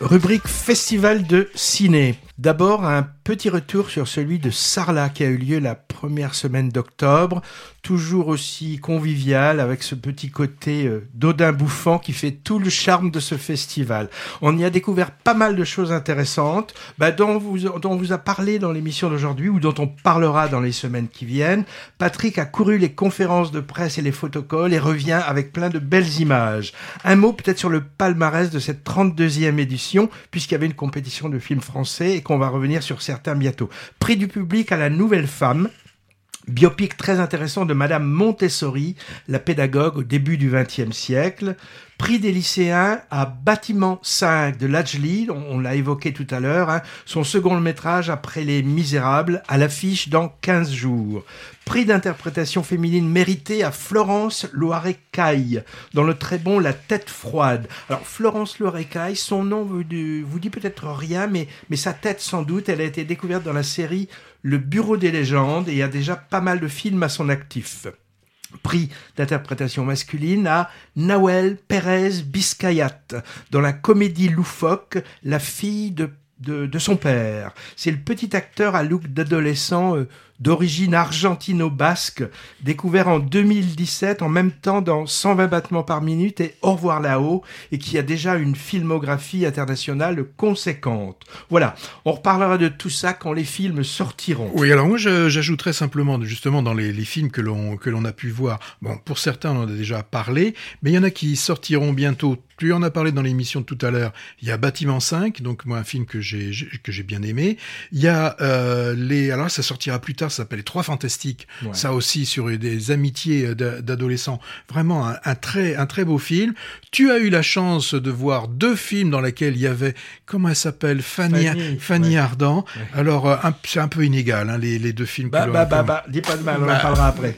Rubrique Festival de ciné. D'abord, un petit retour sur celui de Sarlat qui a eu lieu la première semaine d'octobre, toujours aussi convivial avec ce petit côté euh, d'Odin bouffant qui fait tout le charme de ce festival. On y a découvert pas mal de choses intéressantes bah, dont, dont on vous a parlé dans l'émission d'aujourd'hui ou dont on parlera dans les semaines qui viennent. Patrick a couru les conférences de presse et les photocalls et revient avec plein de belles images. Un mot peut-être sur le palmarès de cette 32e édition puisqu'il y avait une compétition de films français et on va revenir sur certains bientôt. Prix du public à la nouvelle femme, biopic très intéressant de Madame Montessori, la pédagogue au début du XXe siècle. Prix des lycéens à Bâtiment 5 de Lajli, on, l'a évoqué tout à l'heure, hein. son second métrage après Les Misérables, à l'affiche dans 15 jours. Prix d'interprétation féminine mérité à Florence Loirecaille, dans le très bon La tête froide. Alors Florence Loirecaille, son nom vous, vous dit peut-être rien, mais, mais sa tête sans doute, elle a été découverte dans la série Le Bureau des légendes et il y a déjà pas mal de films à son actif prix d'interprétation masculine à Nawel Pérez Biscayat dans la comédie loufoque La fille de, de, son père. C'est le petit acteur à look d'adolescent euh, d'origine argentino-basque, découvert en 2017 en même temps dans 120 battements par minute et Au revoir là-haut, et qui a déjà une filmographie internationale conséquente. Voilà, on reparlera de tout ça quand les films sortiront. Oui, alors moi j'ajouterais simplement justement dans les, films que l'on a pu voir. Bon, pour certains on en a déjà parlé, mais il y en a qui sortiront bientôt. Tu en as parlé dans l'émission de tout à l'heure. Il y a Bâtiment 5, donc moi un film que j'ai que bien aimé. Il y a euh, les alors ça sortira plus tard ça s'appelle Les Trois Fantastiques. Ça aussi sur des amitiés euh, d'adolescents. Vraiment un, très, un très beau film. Tu as eu la chance de voir deux films dans lesquels il y avait, comment elle s'appelle Fanny, Fanny, Ardant. Alors, euh, c'est un peu inégal, hein, les, les, deux films. Bah, bah, bah, bah, dis pas de mal, on en parlera après.